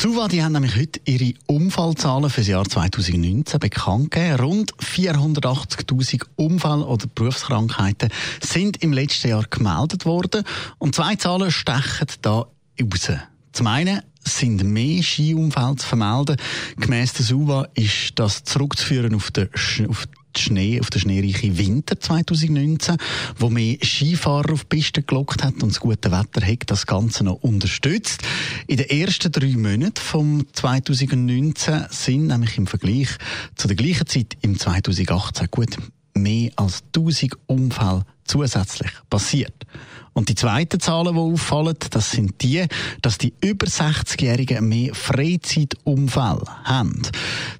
Suva, die haben nämlich heute ihre Unfallzahlen für das Jahr 2019 bekannt gegeben. Rund 480.000 Unfälle oder Berufskrankheiten sind im letzten Jahr gemeldet worden. Und zwei Zahlen stechen da raus. Zum einen sind mehr Skiunfälle zu vermelden. Gemäss der SUVA ist das zurückzuführen auf den, auf Schnee, auf den schneereichen Winter 2019, wo mehr Skifahrer auf die Piste gelockt hat und das gute Wetter hat das Ganze noch unterstützt. In den ersten drei Monaten vom 2019 sind nämlich im Vergleich zu der gleichen Zeit im 2018 gut mehr als 1000 Unfälle zusätzlich passiert. Und die zweiten Zahlen, die auffallen, das sind die, dass die über 60-Jährigen mehr Freizeitunfälle haben.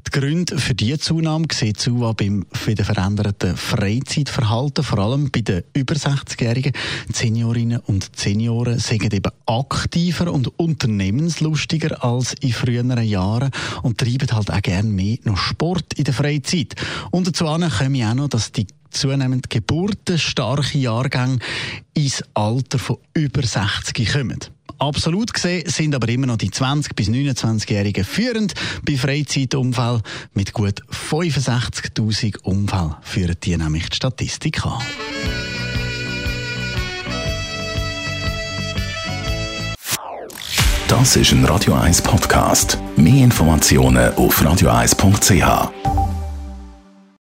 Die Gründe für diese Zunahme sieht zu beim den veränderten Freizeitverhalten, vor allem bei den über 60-Jährigen. Seniorinnen und Senioren sind eben aktiver und unternehmenslustiger als in früheren Jahren und treiben halt auch gerne mehr noch Sport in der Freizeit. Und dazu kommen auch noch, dass die zunehmend geburtenstarke Jahrgänge ins Alter von über 60 kommen. Absolut gesehen sind aber immer noch die 20- bis 29-Jährigen führend bei Freizeitunfällen. Mit gut 65.000 Unfällen führen die nämlich die Statistik an. Das ist ein Radio 1 Podcast. Mehr Informationen auf radio1.ch.